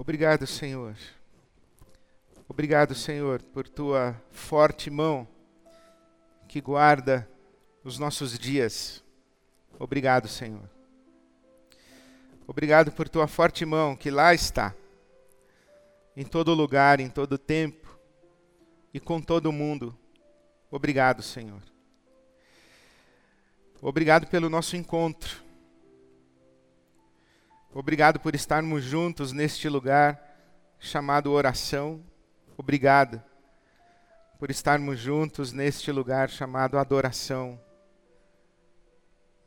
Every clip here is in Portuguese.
Obrigado, Senhor. Obrigado, Senhor, por tua forte mão que guarda os nossos dias. Obrigado, Senhor. Obrigado por tua forte mão que lá está, em todo lugar, em todo tempo e com todo mundo. Obrigado, Senhor. Obrigado pelo nosso encontro. Obrigado por estarmos juntos neste lugar chamado oração. Obrigado por estarmos juntos neste lugar chamado adoração.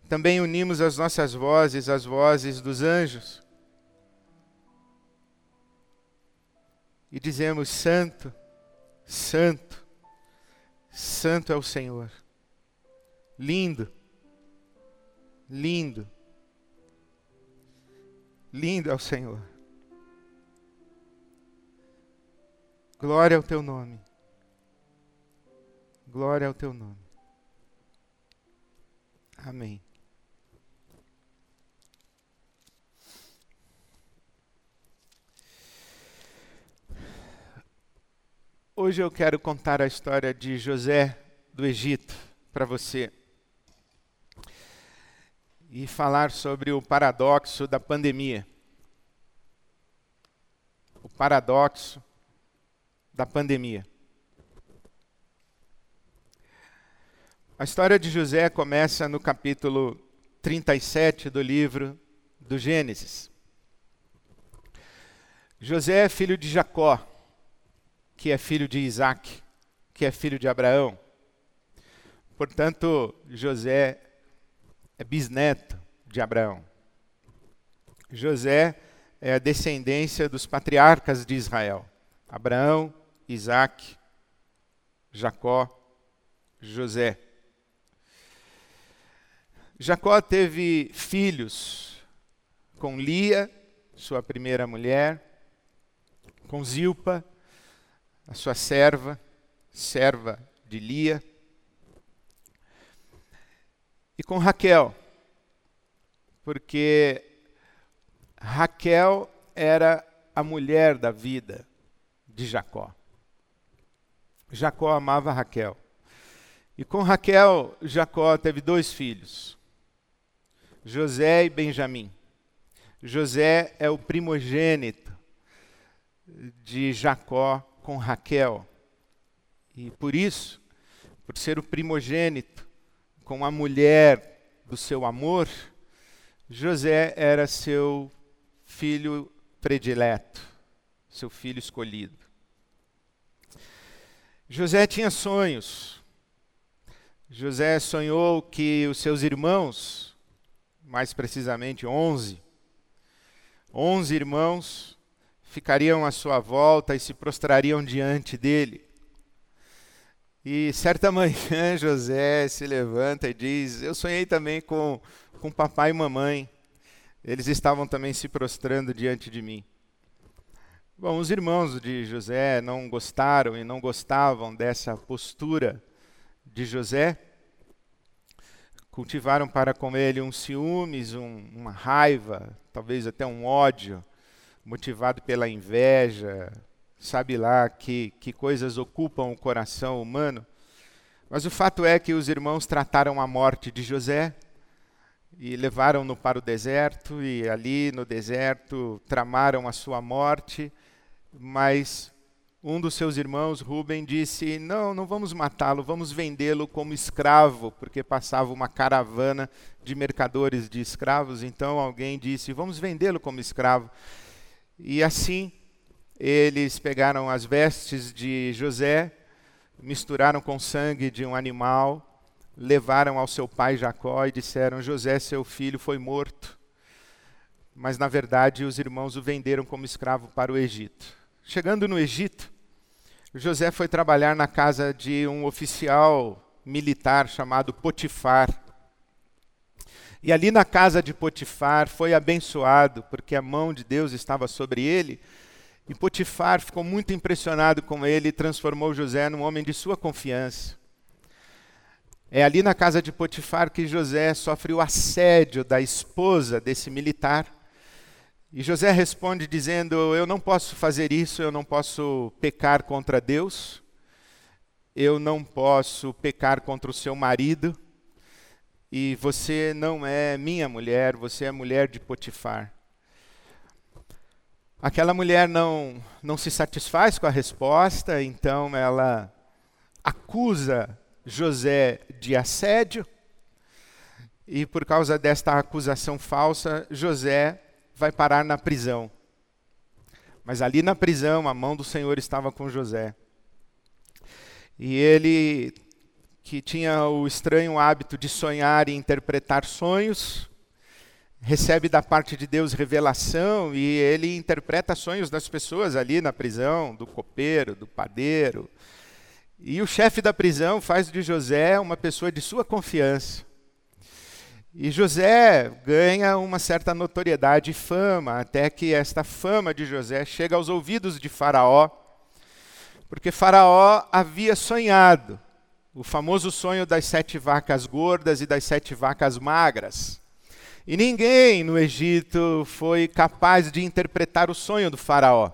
Também unimos as nossas vozes às vozes dos anjos e dizemos: Santo, Santo, Santo é o Senhor. Lindo, lindo Lindo é o Senhor. Glória ao teu nome. Glória ao teu nome. Amém. Hoje eu quero contar a história de José do Egito para você e falar sobre o paradoxo da pandemia. O paradoxo da pandemia. A história de José começa no capítulo 37 do livro do Gênesis. José é filho de Jacó, que é filho de Isaac, que é filho de Abraão. Portanto, José é bisneto de Abraão. José é a descendência dos patriarcas de Israel: Abraão, Isaac, Jacó, José. Jacó teve filhos com Lia, sua primeira mulher, com Zilpa, a sua serva, serva de Lia, e com Raquel, porque Raquel era a mulher da vida de Jacó. Jacó amava Raquel. E com Raquel, Jacó teve dois filhos, José e Benjamim. José é o primogênito de Jacó com Raquel. E por isso, por ser o primogênito, com a mulher do seu amor, José era seu filho predileto, seu filho escolhido. José tinha sonhos. José sonhou que os seus irmãos, mais precisamente onze, onze irmãos, ficariam à sua volta e se prostrariam diante dele. E certa manhã José se levanta e diz: Eu sonhei também com, com papai e mamãe. Eles estavam também se prostrando diante de mim. Bom, os irmãos de José não gostaram e não gostavam dessa postura de José. Cultivaram para com ele um ciúmes, um, uma raiva, talvez até um ódio, motivado pela inveja, sabe lá que, que coisas ocupam o coração humano. Mas o fato é que os irmãos trataram a morte de José e levaram-no para o deserto, e ali no deserto tramaram a sua morte, mas um dos seus irmãos, Rubem, disse: Não, não vamos matá-lo, vamos vendê-lo como escravo, porque passava uma caravana de mercadores de escravos. Então alguém disse: Vamos vendê-lo como escravo. E assim eles pegaram as vestes de José, misturaram com sangue de um animal, levaram ao seu pai Jacó e disseram: José, seu filho, foi morto. Mas na verdade os irmãos o venderam como escravo para o Egito. Chegando no Egito, José foi trabalhar na casa de um oficial militar chamado Potifar. E ali na casa de Potifar foi abençoado, porque a mão de Deus estava sobre ele e Potifar ficou muito impressionado com ele e transformou José num homem de sua confiança. É ali na casa de Potifar que José sofre o assédio da esposa desse militar. E José responde dizendo: Eu não posso fazer isso, eu não posso pecar contra Deus, eu não posso pecar contra o seu marido, e você não é minha mulher, você é mulher de Potifar. Aquela mulher não, não se satisfaz com a resposta, então ela acusa José de assédio, e por causa desta acusação falsa, José vai parar na prisão. Mas ali na prisão, a mão do Senhor estava com José. E ele, que tinha o estranho hábito de sonhar e interpretar sonhos, recebe da parte de Deus revelação e ele interpreta sonhos das pessoas ali na prisão, do copeiro, do padeiro. E o chefe da prisão faz de José uma pessoa de sua confiança. E José ganha uma certa notoriedade e fama, até que esta fama de José chega aos ouvidos de Faraó, porque Faraó havia sonhado o famoso sonho das sete vacas gordas e das sete vacas magras. E ninguém no Egito foi capaz de interpretar o sonho do Faraó.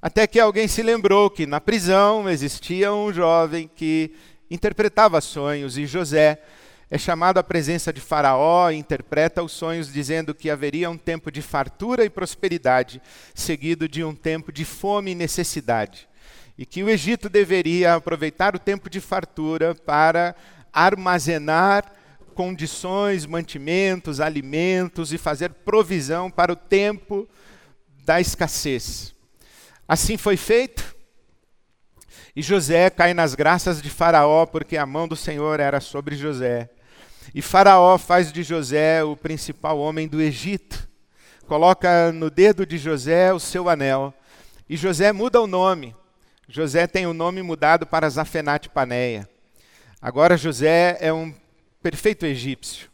Até que alguém se lembrou que na prisão existia um jovem que interpretava sonhos, e José é chamado à presença de Faraó e interpreta os sonhos, dizendo que haveria um tempo de fartura e prosperidade, seguido de um tempo de fome e necessidade. E que o Egito deveria aproveitar o tempo de fartura para armazenar condições, mantimentos, alimentos e fazer provisão para o tempo da escassez. Assim foi feito. E José cai nas graças de Faraó, porque a mão do Senhor era sobre José. E Faraó faz de José o principal homem do Egito. Coloca no dedo de José o seu anel. E José muda o nome. José tem o nome mudado para Zafenate Paneia. Agora José é um perfeito egípcio.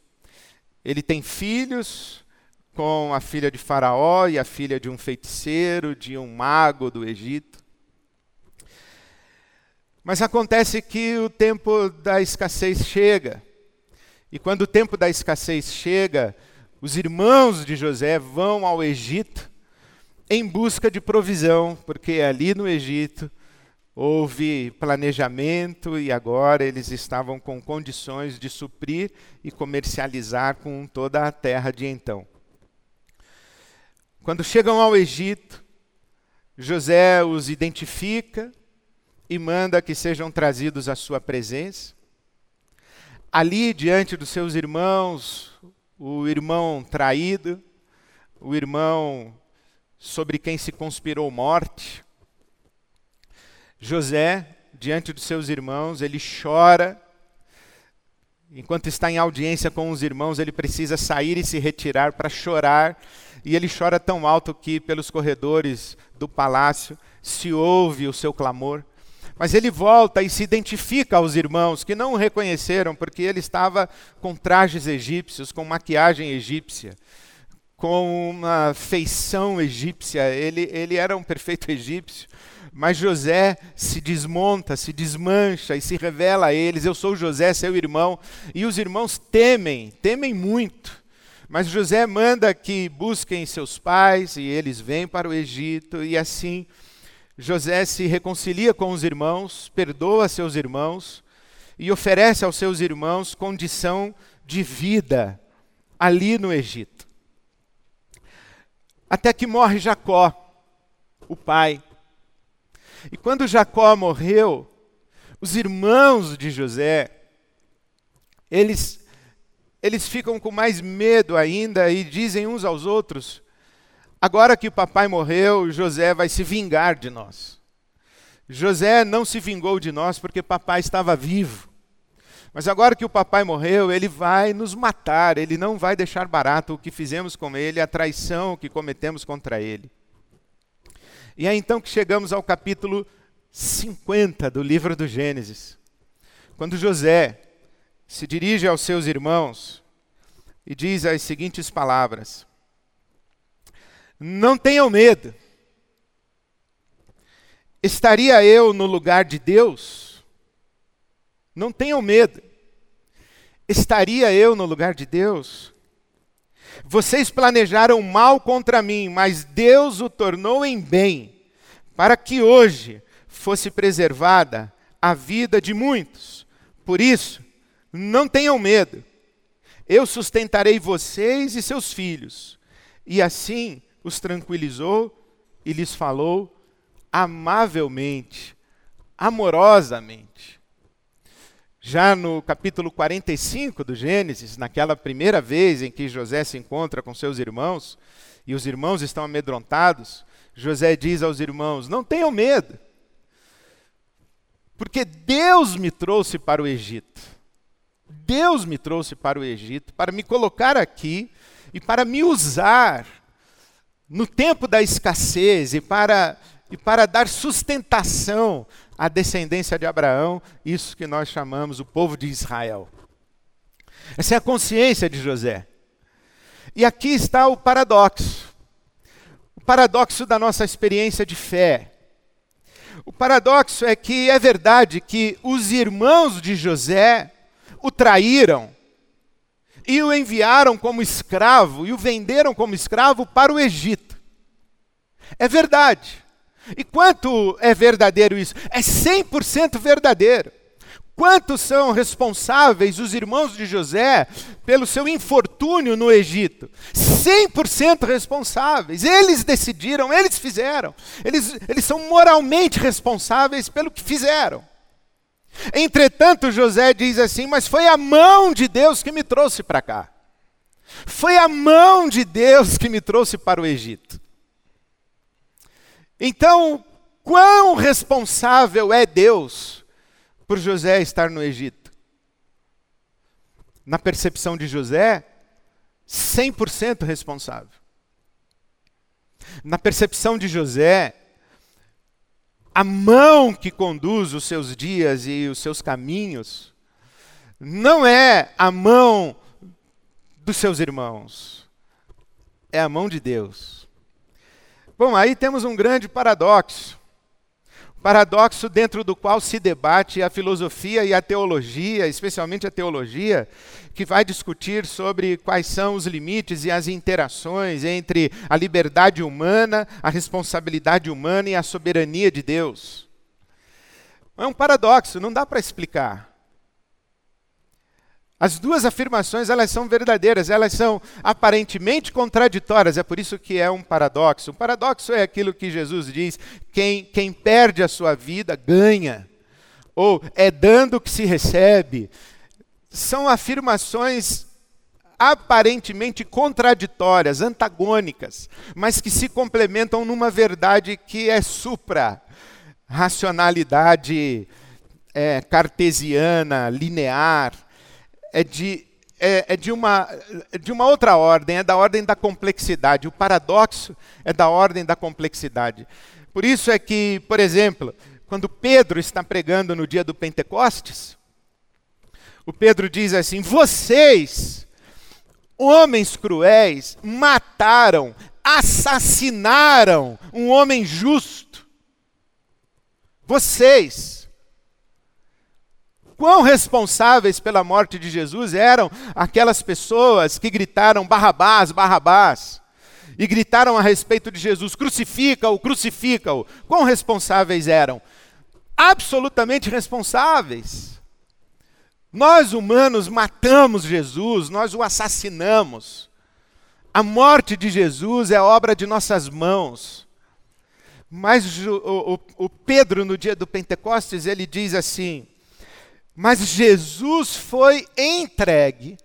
Ele tem filhos com a filha de Faraó e a filha de um feiticeiro, de um mago do Egito. Mas acontece que o tempo da escassez chega. E quando o tempo da escassez chega, os irmãos de José vão ao Egito em busca de provisão, porque ali no Egito houve planejamento e agora eles estavam com condições de suprir e comercializar com toda a terra de então. Quando chegam ao Egito, José os identifica e manda que sejam trazidos à sua presença ali diante dos seus irmãos, o irmão traído, o irmão sobre quem se conspirou morte. José, diante dos seus irmãos, ele chora. Enquanto está em audiência com os irmãos, ele precisa sair e se retirar para chorar. E ele chora tão alto que, pelos corredores do palácio, se ouve o seu clamor. Mas ele volta e se identifica aos irmãos que não o reconheceram, porque ele estava com trajes egípcios, com maquiagem egípcia, com uma feição egípcia. Ele, ele era um perfeito egípcio. Mas José se desmonta, se desmancha e se revela a eles: Eu sou José, seu irmão. E os irmãos temem, temem muito. Mas José manda que busquem seus pais e eles vêm para o Egito e assim José se reconcilia com os irmãos, perdoa seus irmãos e oferece aos seus irmãos condição de vida ali no Egito. Até que morre Jacó, o pai. E quando Jacó morreu, os irmãos de José, eles eles ficam com mais medo ainda e dizem uns aos outros: Agora que o papai morreu, José vai se vingar de nós. José não se vingou de nós porque papai estava vivo. Mas agora que o papai morreu, ele vai nos matar, ele não vai deixar barato o que fizemos com ele, a traição que cometemos contra ele. E é então que chegamos ao capítulo 50 do livro do Gênesis. Quando José se dirige aos seus irmãos e diz as seguintes palavras: não tenham medo. Estaria eu no lugar de Deus? Não tenham medo. Estaria eu no lugar de Deus? Vocês planejaram mal contra mim, mas Deus o tornou em bem, para que hoje fosse preservada a vida de muitos. Por isso, não tenham medo. Eu sustentarei vocês e seus filhos. E assim os tranquilizou e lhes falou amavelmente, amorosamente. Já no capítulo 45 do Gênesis, naquela primeira vez em que José se encontra com seus irmãos, e os irmãos estão amedrontados, José diz aos irmãos: Não tenham medo, porque Deus me trouxe para o Egito. Deus me trouxe para o Egito para me colocar aqui e para me usar no tempo da escassez e para, e para dar sustentação a descendência de Abraão, isso que nós chamamos o povo de Israel. Essa é a consciência de José. E aqui está o paradoxo. O paradoxo da nossa experiência de fé. O paradoxo é que é verdade que os irmãos de José o traíram e o enviaram como escravo e o venderam como escravo para o Egito. É verdade. E quanto é verdadeiro isso? É 100% verdadeiro. Quantos são responsáveis os irmãos de José pelo seu infortúnio no Egito? 100% responsáveis. Eles decidiram, eles fizeram. Eles, eles são moralmente responsáveis pelo que fizeram. Entretanto, José diz assim: Mas foi a mão de Deus que me trouxe para cá. Foi a mão de Deus que me trouxe para o Egito. Então, quão responsável é Deus por José estar no Egito? Na percepção de José, 100% responsável. Na percepção de José, a mão que conduz os seus dias e os seus caminhos não é a mão dos seus irmãos, é a mão de Deus. Bom, aí temos um grande paradoxo. Paradoxo dentro do qual se debate a filosofia e a teologia, especialmente a teologia, que vai discutir sobre quais são os limites e as interações entre a liberdade humana, a responsabilidade humana e a soberania de Deus. É um paradoxo, não dá para explicar. As duas afirmações elas são verdadeiras, elas são aparentemente contraditórias, é por isso que é um paradoxo. O paradoxo é aquilo que Jesus diz: quem, quem perde a sua vida ganha, ou é dando que se recebe. São afirmações aparentemente contraditórias, antagônicas, mas que se complementam numa verdade que é supra racionalidade é, cartesiana, linear é de, é, é, de, uma, de uma outra ordem, é da ordem da complexidade. O paradoxo é da ordem da complexidade. Por isso é que, por exemplo, quando Pedro está pregando no dia do Pentecostes, o Pedro diz assim: Vocês, homens cruéis, mataram, assassinaram um homem justo. Vocês quão responsáveis pela morte de Jesus eram aquelas pessoas que gritaram Barrabás, Barrabás, e gritaram a respeito de Jesus: crucifica-o, crucifica-o. Quão responsáveis eram? Absolutamente responsáveis. Nós humanos matamos Jesus, nós o assassinamos. A morte de Jesus é obra de nossas mãos. Mas o, o, o Pedro, no dia do Pentecostes, ele diz assim: mas Jesus foi entregue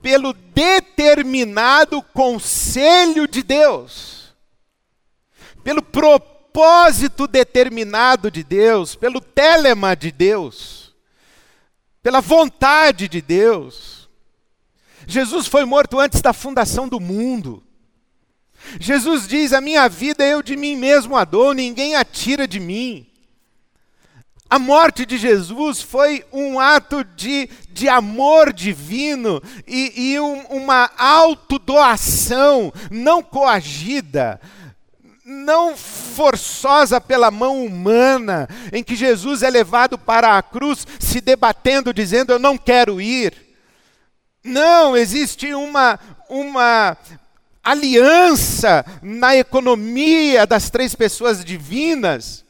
pelo determinado conselho de Deus, pelo propósito determinado de Deus, pelo telema de Deus, pela vontade de Deus. Jesus foi morto antes da fundação do mundo. Jesus diz: A minha vida eu de mim mesmo a dou, ninguém a tira de mim. A morte de Jesus foi um ato de, de amor divino e, e um, uma autodoação não coagida, não forçosa pela mão humana, em que Jesus é levado para a cruz se debatendo, dizendo: Eu não quero ir. Não, existe uma, uma aliança na economia das três pessoas divinas,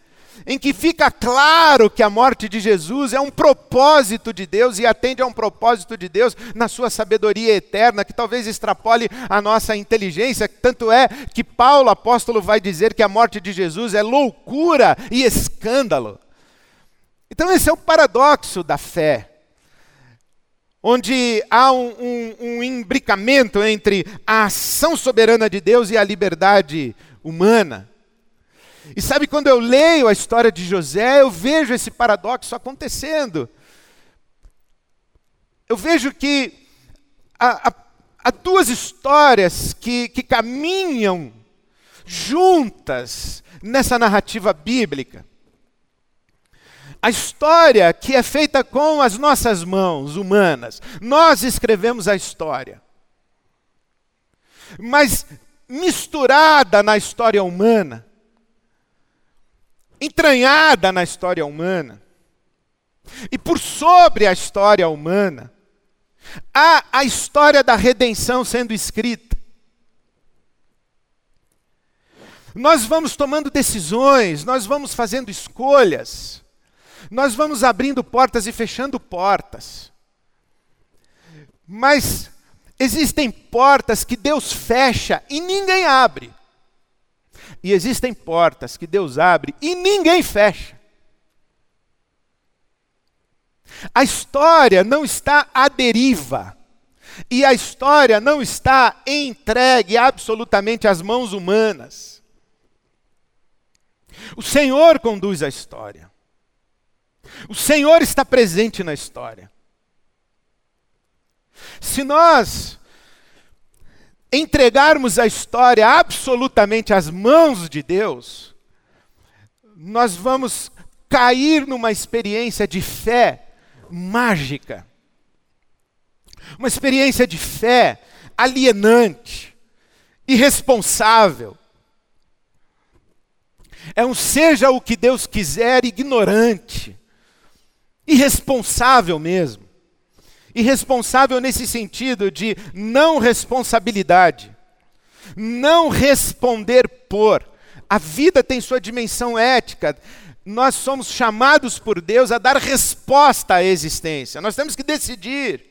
em que fica claro que a morte de Jesus é um propósito de Deus e atende a um propósito de Deus na sua sabedoria eterna, que talvez extrapole a nossa inteligência. Tanto é que Paulo, apóstolo, vai dizer que a morte de Jesus é loucura e escândalo. Então, esse é o paradoxo da fé onde há um, um, um imbricamento entre a ação soberana de Deus e a liberdade humana. E sabe, quando eu leio a história de José, eu vejo esse paradoxo acontecendo. Eu vejo que há, há, há duas histórias que, que caminham juntas nessa narrativa bíblica. A história que é feita com as nossas mãos humanas. Nós escrevemos a história. Mas misturada na história humana, entranhada na história humana, e por sobre a história humana, há a história da redenção sendo escrita. Nós vamos tomando decisões, nós vamos fazendo escolhas. Nós vamos abrindo portas e fechando portas. Mas existem portas que Deus fecha e ninguém abre. E existem portas que Deus abre e ninguém fecha. A história não está à deriva. E a história não está entregue absolutamente às mãos humanas. O Senhor conduz a história. O Senhor está presente na história. Se nós entregarmos a história absolutamente às mãos de Deus, nós vamos cair numa experiência de fé mágica. Uma experiência de fé alienante, irresponsável. É um seja o que Deus quiser ignorante irresponsável mesmo. Irresponsável nesse sentido de não responsabilidade, não responder por. A vida tem sua dimensão ética. Nós somos chamados por Deus a dar resposta à existência. Nós temos que decidir.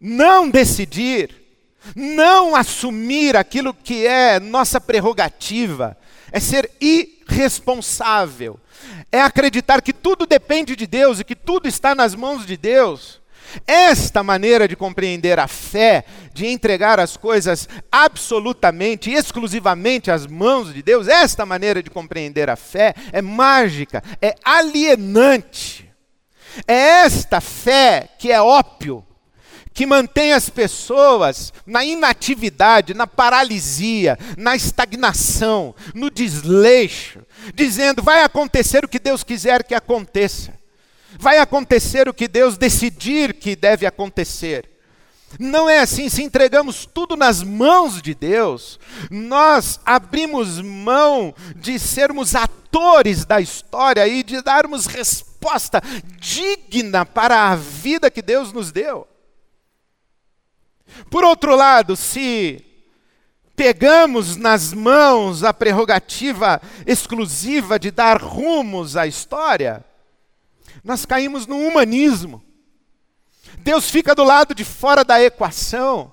Não decidir, não assumir aquilo que é nossa prerrogativa, é ser irresponsável é acreditar que tudo depende de Deus e que tudo está nas mãos de Deus. Esta maneira de compreender a fé, de entregar as coisas absolutamente, exclusivamente às mãos de Deus, esta maneira de compreender a fé é mágica, é alienante. É esta fé que é ópio, que mantém as pessoas na inatividade, na paralisia, na estagnação, no desleixo, dizendo: vai acontecer o que Deus quiser que aconteça, vai acontecer o que Deus decidir que deve acontecer. Não é assim, se entregamos tudo nas mãos de Deus, nós abrimos mão de sermos atores da história e de darmos resposta digna para a vida que Deus nos deu. Por outro lado, se pegamos nas mãos a prerrogativa exclusiva de dar rumos à história, nós caímos no humanismo. Deus fica do lado de fora da equação.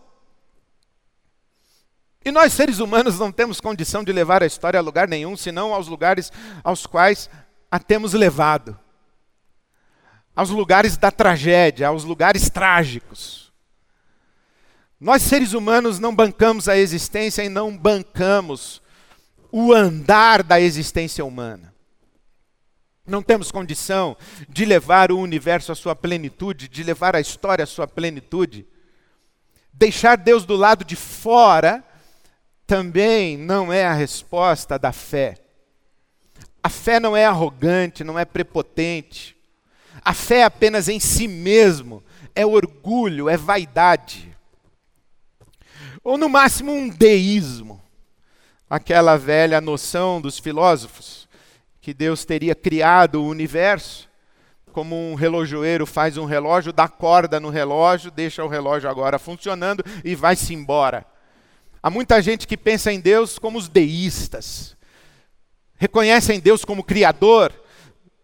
E nós, seres humanos, não temos condição de levar a história a lugar nenhum, senão aos lugares aos quais a temos levado aos lugares da tragédia, aos lugares trágicos. Nós, seres humanos, não bancamos a existência e não bancamos o andar da existência humana. Não temos condição de levar o universo à sua plenitude, de levar a história à sua plenitude. Deixar Deus do lado de fora também não é a resposta da fé. A fé não é arrogante, não é prepotente. A fé é apenas em si mesmo, é orgulho, é vaidade ou no máximo um deísmo, aquela velha noção dos filósofos que Deus teria criado o universo como um relojoeiro faz um relógio, dá corda no relógio, deixa o relógio agora funcionando e vai-se embora. Há muita gente que pensa em Deus como os deístas. Reconhecem Deus como Criador,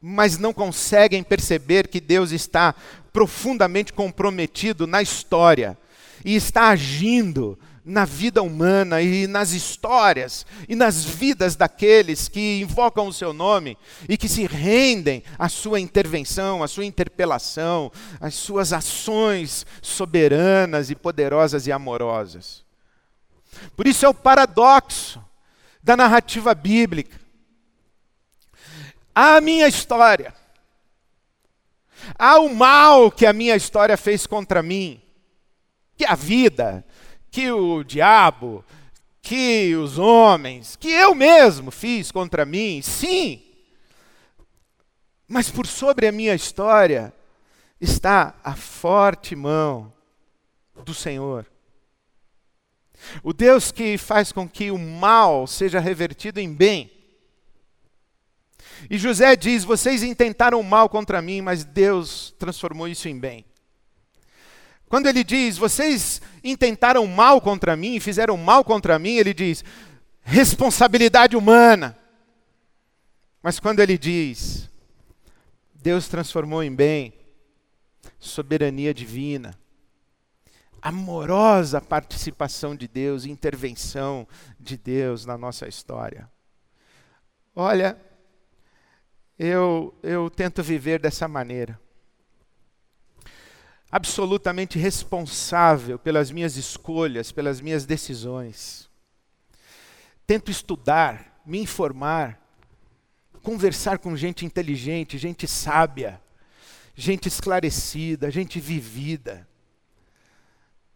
mas não conseguem perceber que Deus está profundamente comprometido na história e está agindo na vida humana e nas histórias e nas vidas daqueles que invocam o seu nome e que se rendem à sua intervenção, à sua interpelação, às suas ações soberanas e poderosas e amorosas. Por isso é o paradoxo da narrativa bíblica. Há a minha história, há o mal que a minha história fez contra mim, que a vida, que o diabo, que os homens, que eu mesmo fiz contra mim, sim. Mas por sobre a minha história está a forte mão do Senhor. O Deus que faz com que o mal seja revertido em bem. E José diz: Vocês intentaram mal contra mim, mas Deus transformou isso em bem. Quando ele diz: Vocês intentaram mal contra mim fizeram mal contra mim, ele diz: responsabilidade humana. Mas quando ele diz: Deus transformou em bem, soberania divina amorosa participação de Deus, intervenção de Deus na nossa história. Olha, eu, eu tento viver dessa maneira. Absolutamente responsável pelas minhas escolhas, pelas minhas decisões. Tento estudar, me informar, conversar com gente inteligente, gente sábia, gente esclarecida, gente vivida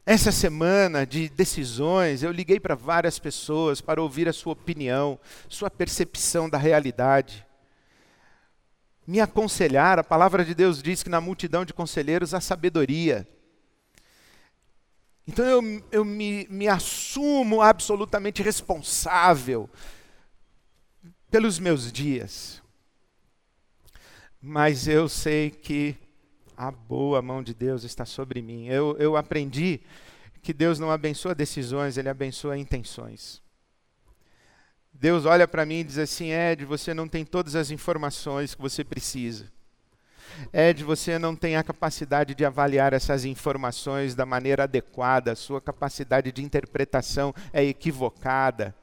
essa semana de decisões, eu liguei para várias pessoas para ouvir a sua opinião, sua percepção da realidade. Me aconselhar, a palavra de Deus diz que na multidão de conselheiros há sabedoria. Então eu, eu me, me assumo absolutamente responsável pelos meus dias. Mas eu sei que a boa mão de Deus está sobre mim. Eu, eu aprendi que Deus não abençoa decisões, Ele abençoa intenções. Deus olha para mim e diz assim: Ed, você não tem todas as informações que você precisa. Ed, você não tem a capacidade de avaliar essas informações da maneira adequada, sua capacidade de interpretação é equivocada.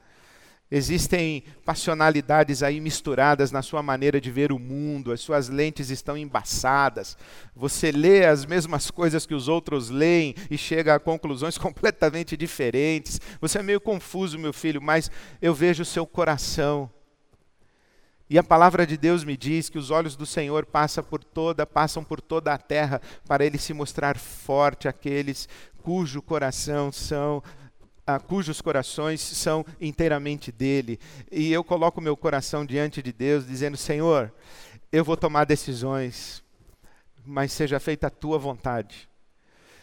Existem passionalidades aí misturadas na sua maneira de ver o mundo, as suas lentes estão embaçadas. Você lê as mesmas coisas que os outros leem e chega a conclusões completamente diferentes. Você é meio confuso, meu filho, mas eu vejo o seu coração. E a palavra de Deus me diz que os olhos do Senhor passam por toda, passam por toda a terra para ele se mostrar forte àqueles cujo coração são ah, cujos corações são inteiramente dele. E eu coloco meu coração diante de Deus, dizendo: Senhor, eu vou tomar decisões, mas seja feita a tua vontade.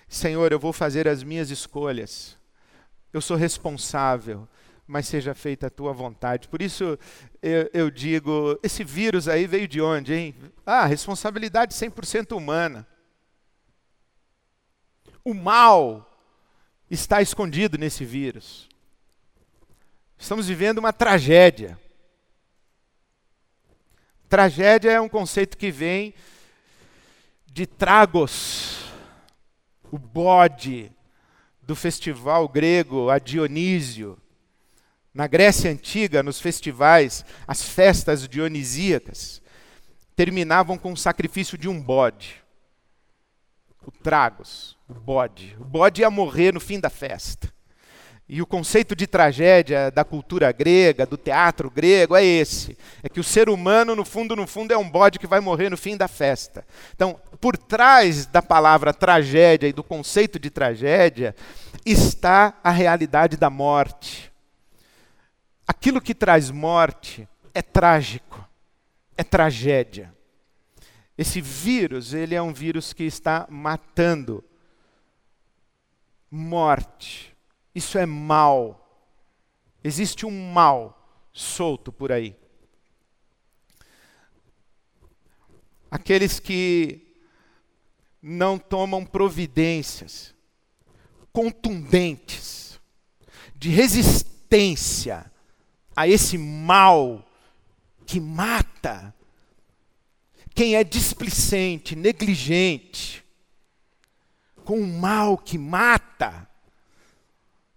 Senhor, eu vou fazer as minhas escolhas. Eu sou responsável, mas seja feita a tua vontade. Por isso eu, eu digo: esse vírus aí veio de onde, hein? Ah, responsabilidade 100% humana. O mal está escondido nesse vírus. Estamos vivendo uma tragédia. Tragédia é um conceito que vem de tragos, o bode do festival grego a Dionísio. Na Grécia Antiga, nos festivais, as festas dionisíacas terminavam com o sacrifício de um bode, o tragos o bode. O bode ia morrer no fim da festa. E o conceito de tragédia da cultura grega, do teatro grego, é esse: é que o ser humano, no fundo, no fundo, é um bode que vai morrer no fim da festa. Então, por trás da palavra tragédia e do conceito de tragédia, está a realidade da morte. Aquilo que traz morte é trágico, é tragédia. Esse vírus, ele é um vírus que está matando morte. Isso é mal. Existe um mal solto por aí. aqueles que não tomam providências contundentes de resistência a esse mal que mata. Quem é displicente, negligente, com o mal que mata,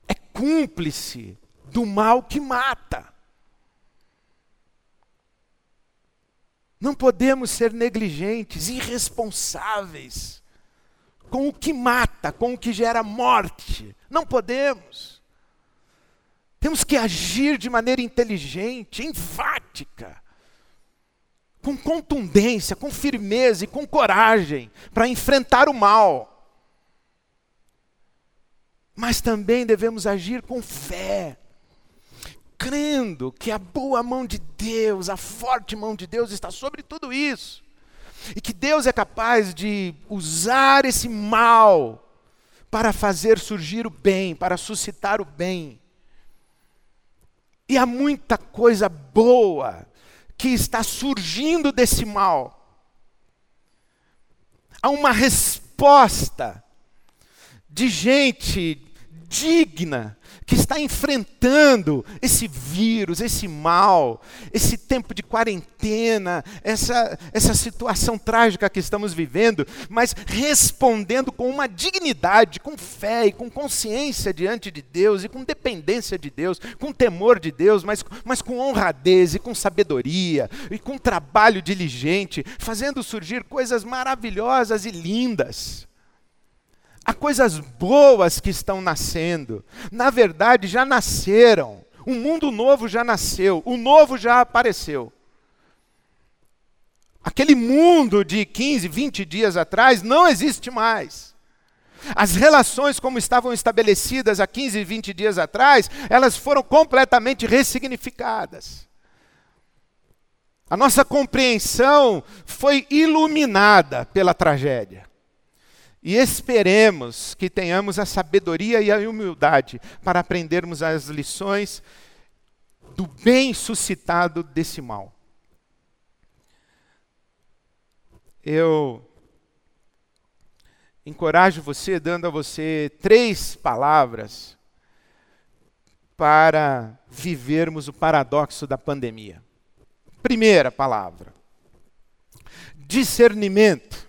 é cúmplice do mal que mata. Não podemos ser negligentes, irresponsáveis com o que mata, com o que gera morte. Não podemos. Temos que agir de maneira inteligente, enfática, com contundência, com firmeza e com coragem para enfrentar o mal. Mas também devemos agir com fé crendo que a boa mão de Deus, a forte mão de Deus está sobre tudo isso. E que Deus é capaz de usar esse mal para fazer surgir o bem, para suscitar o bem. E há muita coisa boa que está surgindo desse mal. Há uma resposta de gente digna que está enfrentando esse vírus, esse mal, esse tempo de quarentena, essa, essa situação trágica que estamos vivendo, mas respondendo com uma dignidade, com fé e com consciência diante de Deus e com dependência de Deus, com temor de Deus, mas, mas com honradez e com sabedoria e com trabalho diligente, fazendo surgir coisas maravilhosas e lindas. Há coisas boas que estão nascendo. Na verdade, já nasceram. Um mundo novo já nasceu. O novo já apareceu. Aquele mundo de 15, 20 dias atrás não existe mais. As relações como estavam estabelecidas há 15, 20 dias atrás, elas foram completamente ressignificadas. A nossa compreensão foi iluminada pela tragédia. E esperemos que tenhamos a sabedoria e a humildade para aprendermos as lições do bem suscitado desse mal. Eu encorajo você, dando a você três palavras para vivermos o paradoxo da pandemia. Primeira palavra: discernimento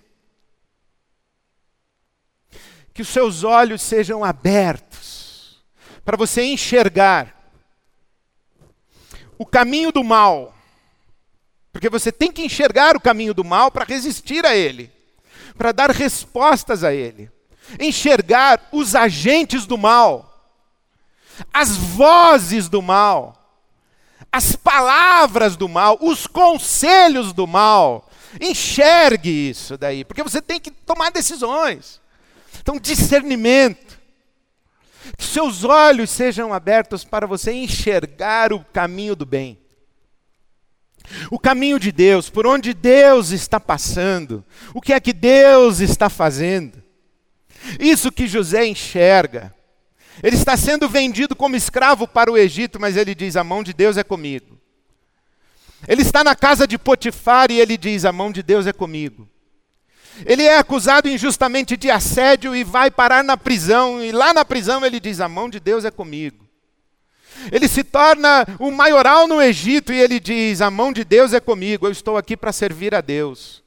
que os seus olhos sejam abertos para você enxergar o caminho do mal. Porque você tem que enxergar o caminho do mal para resistir a ele, para dar respostas a ele. Enxergar os agentes do mal, as vozes do mal, as palavras do mal, os conselhos do mal. Enxergue isso daí, porque você tem que tomar decisões. Então, discernimento. Que seus olhos sejam abertos para você enxergar o caminho do bem. O caminho de Deus, por onde Deus está passando, o que é que Deus está fazendo. Isso que José enxerga. Ele está sendo vendido como escravo para o Egito, mas ele diz: A mão de Deus é comigo. Ele está na casa de Potifar e ele diz: A mão de Deus é comigo. Ele é acusado injustamente de assédio e vai parar na prisão, e lá na prisão ele diz: A mão de Deus é comigo. Ele se torna o maioral no Egito e ele diz: A mão de Deus é comigo, eu estou aqui para servir a Deus.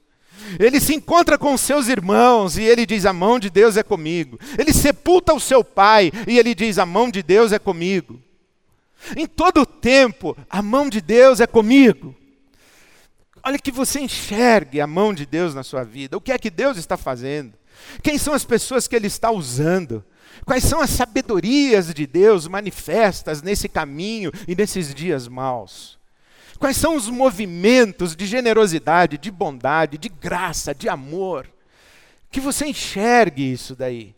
Ele se encontra com seus irmãos e ele diz: A mão de Deus é comigo. Ele sepulta o seu pai e ele diz: A mão de Deus é comigo. Em todo o tempo, a mão de Deus é comigo. Olha que você enxergue a mão de Deus na sua vida. O que é que Deus está fazendo? Quem são as pessoas que Ele está usando? Quais são as sabedorias de Deus manifestas nesse caminho e nesses dias maus? Quais são os movimentos de generosidade, de bondade, de graça, de amor? Que você enxergue isso daí.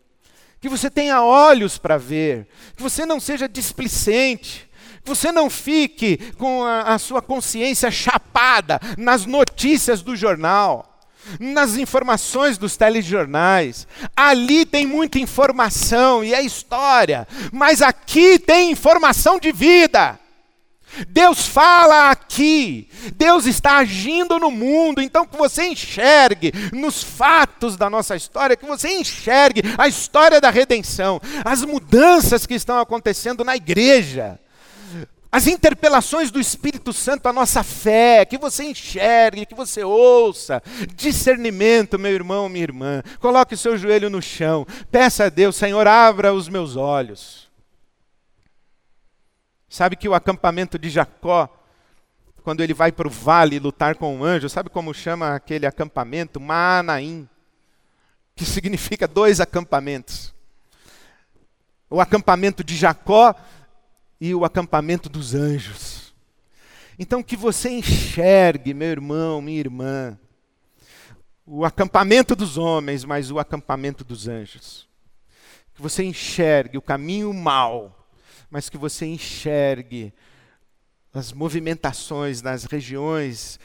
Que você tenha olhos para ver. Que você não seja displicente você não fique com a, a sua consciência chapada nas notícias do jornal, nas informações dos telejornais. Ali tem muita informação e é história, mas aqui tem informação de vida. Deus fala aqui, Deus está agindo no mundo, então que você enxergue nos fatos da nossa história, que você enxergue a história da redenção, as mudanças que estão acontecendo na igreja, as interpelações do Espírito Santo à nossa fé, que você enxergue, que você ouça, discernimento, meu irmão, minha irmã. Coloque o seu joelho no chão, peça a Deus, Senhor, abra os meus olhos. Sabe que o acampamento de Jacó, quando ele vai para o vale lutar com o anjo, sabe como chama aquele acampamento? Manaim, que significa dois acampamentos. O acampamento de Jacó e o acampamento dos anjos. Então que você enxergue, meu irmão, minha irmã, o acampamento dos homens, mas o acampamento dos anjos. Que você enxergue o caminho mau mas que você enxergue as movimentações nas regiões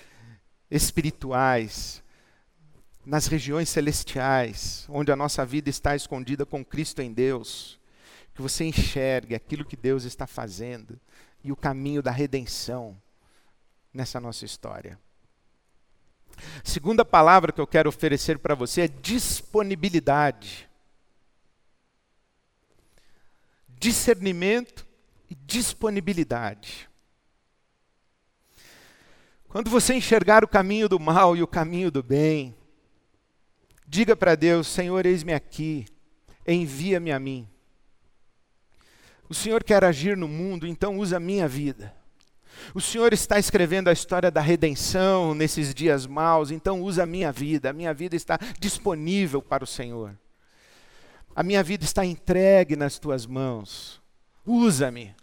espirituais, nas regiões celestiais, onde a nossa vida está escondida com Cristo em Deus. Que você enxergue aquilo que Deus está fazendo e o caminho da redenção nessa nossa história. Segunda palavra que eu quero oferecer para você é disponibilidade. discernimento e disponibilidade. Quando você enxergar o caminho do mal e o caminho do bem, diga para Deus: Senhor, eis-me aqui, envia-me a mim. O Senhor quer agir no mundo, então usa a minha vida. O Senhor está escrevendo a história da redenção nesses dias maus, então usa a minha vida. A minha vida está disponível para o Senhor. A minha vida está entregue nas tuas mãos. Usa-me.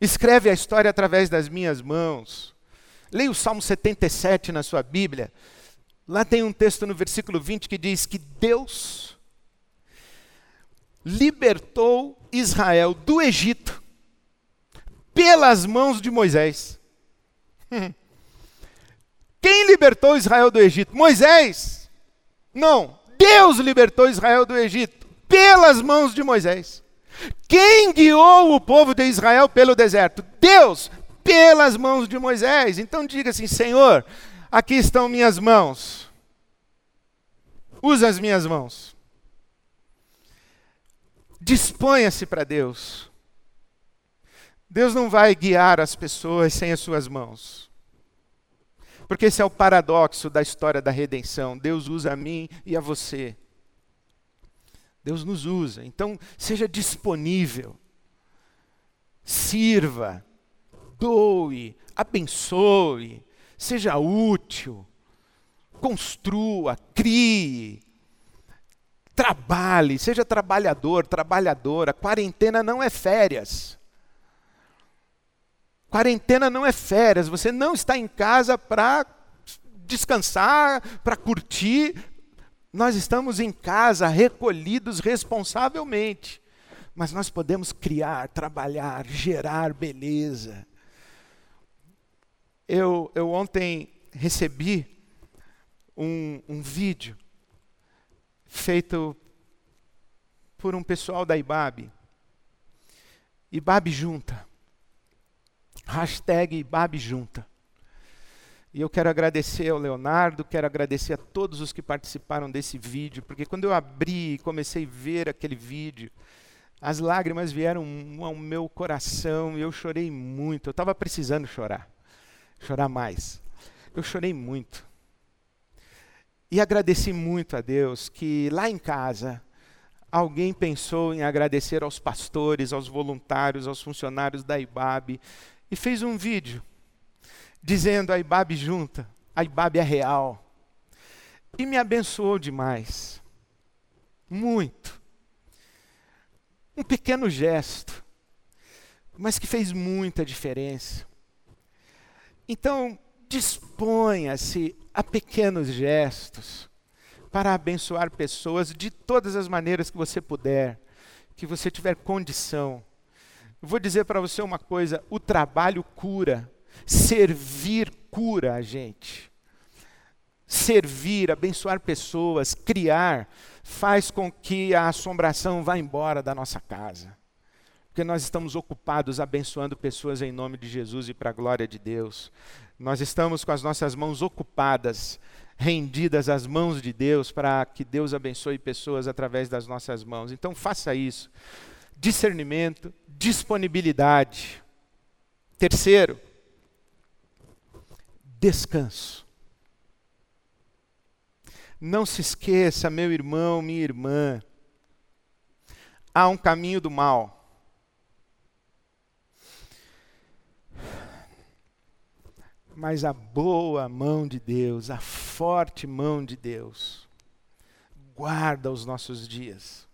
Escreve a história através das minhas mãos. Leia o Salmo 77 na sua Bíblia. Lá tem um texto no versículo 20 que diz que Deus libertou Israel do Egito pelas mãos de Moisés. Quem libertou Israel do Egito? Moisés? Não, Deus libertou Israel do Egito pelas mãos de Moisés. Quem guiou o povo de Israel pelo deserto? Deus, pelas mãos de Moisés. Então diga assim: Senhor, aqui estão minhas mãos. Usa as minhas mãos. Disponha-se para Deus. Deus não vai guiar as pessoas sem as suas mãos. Porque esse é o paradoxo da história da redenção. Deus usa a mim e a você. Deus nos usa. Então, seja disponível. Sirva. Doe. Abençoe. Seja útil. Construa. Crie. Trabalhe. Seja trabalhador, trabalhadora. Quarentena não é férias. Quarentena não é férias, você não está em casa para descansar, para curtir. Nós estamos em casa, recolhidos responsavelmente. Mas nós podemos criar, trabalhar, gerar beleza. Eu, eu ontem recebi um, um vídeo feito por um pessoal da IBAB. IBAB Junta. Hashtag Babjunta. E eu quero agradecer ao Leonardo, quero agradecer a todos os que participaram desse vídeo, porque quando eu abri e comecei a ver aquele vídeo, as lágrimas vieram ao meu coração e eu chorei muito. Eu estava precisando chorar, chorar mais. Eu chorei muito. E agradeci muito a Deus que lá em casa alguém pensou em agradecer aos pastores, aos voluntários, aos funcionários da IBAB e fez um vídeo dizendo a Ibabe junta, a Ibabe é real. E me abençoou demais. Muito. Um pequeno gesto, mas que fez muita diferença. Então, disponha-se a pequenos gestos para abençoar pessoas de todas as maneiras que você puder, que você tiver condição vou dizer para você uma coisa: o trabalho cura, servir cura a gente. Servir, abençoar pessoas, criar, faz com que a assombração vá embora da nossa casa. porque nós estamos ocupados abençoando pessoas em nome de Jesus e para a glória de Deus. Nós estamos com as nossas mãos ocupadas, rendidas às mãos de Deus, para que Deus abençoe pessoas através das nossas mãos. Então faça isso. Discernimento, disponibilidade. Terceiro, descanso. Não se esqueça, meu irmão, minha irmã, há um caminho do mal mas a boa mão de Deus, a forte mão de Deus, guarda os nossos dias.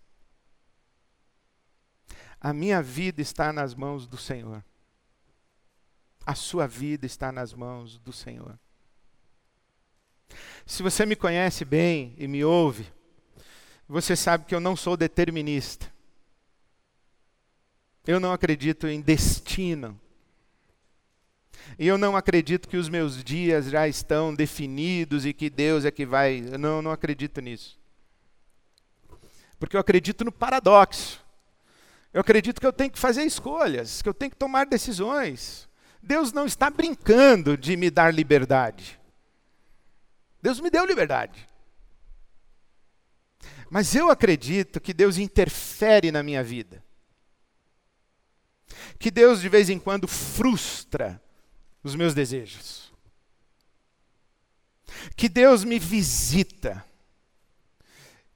A minha vida está nas mãos do Senhor. A sua vida está nas mãos do Senhor. Se você me conhece bem e me ouve, você sabe que eu não sou determinista. Eu não acredito em destino. E eu não acredito que os meus dias já estão definidos e que Deus é que vai. Não, não acredito nisso. Porque eu acredito no paradoxo. Eu acredito que eu tenho que fazer escolhas, que eu tenho que tomar decisões. Deus não está brincando de me dar liberdade. Deus me deu liberdade. Mas eu acredito que Deus interfere na minha vida. Que Deus de vez em quando frustra os meus desejos. Que Deus me visita.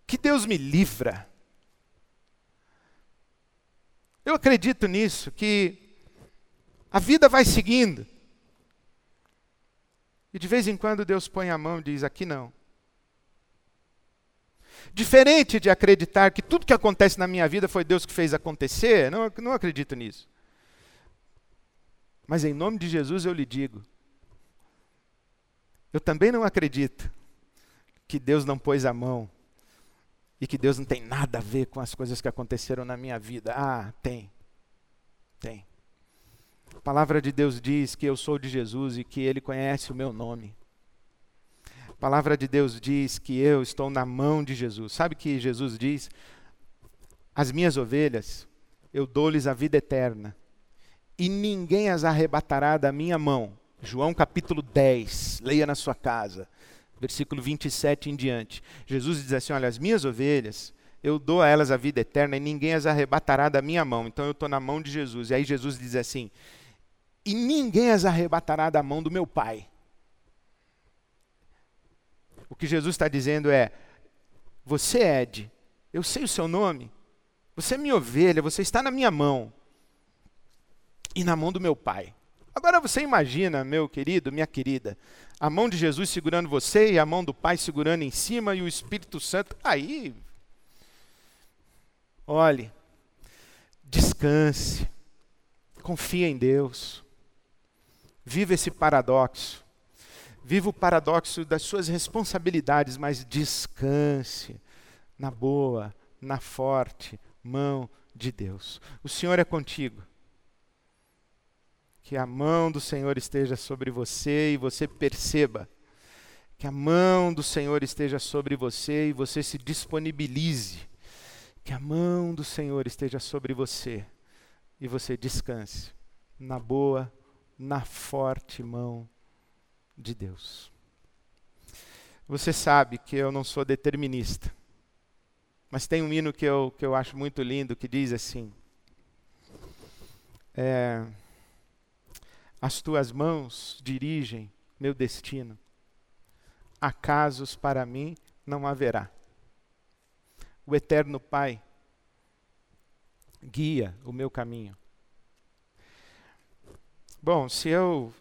Que Deus me livra. Eu acredito nisso, que a vida vai seguindo. E de vez em quando Deus põe a mão e diz: aqui não. Diferente de acreditar que tudo que acontece na minha vida foi Deus que fez acontecer, não, não acredito nisso. Mas em nome de Jesus eu lhe digo: eu também não acredito que Deus não pôs a mão e que Deus não tem nada a ver com as coisas que aconteceram na minha vida. Ah, tem. Tem. A palavra de Deus diz que eu sou de Jesus e que Ele conhece o meu nome. A palavra de Deus diz que eu estou na mão de Jesus. Sabe que Jesus diz? As minhas ovelhas, eu dou-lhes a vida eterna e ninguém as arrebatará da minha mão. João capítulo 10, leia na sua casa, versículo 27 em diante. Jesus diz assim: Olha, as minhas ovelhas, eu dou a elas a vida eterna e ninguém as arrebatará da minha mão. Então eu estou na mão de Jesus. E aí Jesus diz assim: E ninguém as arrebatará da mão do meu Pai. O que Jesus está dizendo é: Você, Ed, eu sei o seu nome, você é minha ovelha, você está na minha mão e na mão do meu Pai. Agora você imagina, meu querido, minha querida, a mão de Jesus segurando você e a mão do Pai segurando em cima e o Espírito Santo. Aí, olhe, descanse, confie em Deus, viva esse paradoxo. Viva o paradoxo das suas responsabilidades, mas descanse na boa, na forte mão de Deus. O Senhor é contigo que a mão do Senhor esteja sobre você e você perceba que a mão do Senhor esteja sobre você e você se disponibilize. Que a mão do Senhor esteja sobre você e você descanse na boa, na forte mão de Deus. Você sabe que eu não sou determinista, mas tem um hino que eu, que eu acho muito lindo que diz assim: é, as tuas mãos dirigem meu destino. Acasos para mim não haverá. O eterno Pai guia o meu caminho. Bom, se eu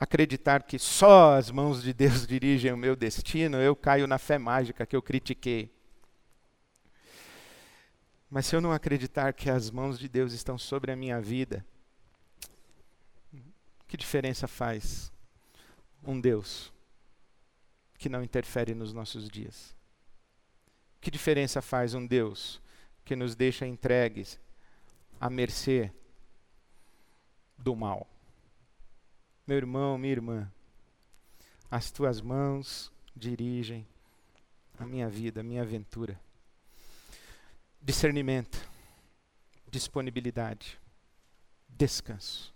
acreditar que só as mãos de Deus dirigem o meu destino, eu caio na fé mágica que eu critiquei. Mas se eu não acreditar que as mãos de Deus estão sobre a minha vida, que diferença faz um Deus que não interfere nos nossos dias? Que diferença faz um Deus que nos deixa entregues à mercê do mal? Meu irmão, minha irmã, as tuas mãos dirigem a minha vida, a minha aventura. Discernimento. disponibilidade, descanso.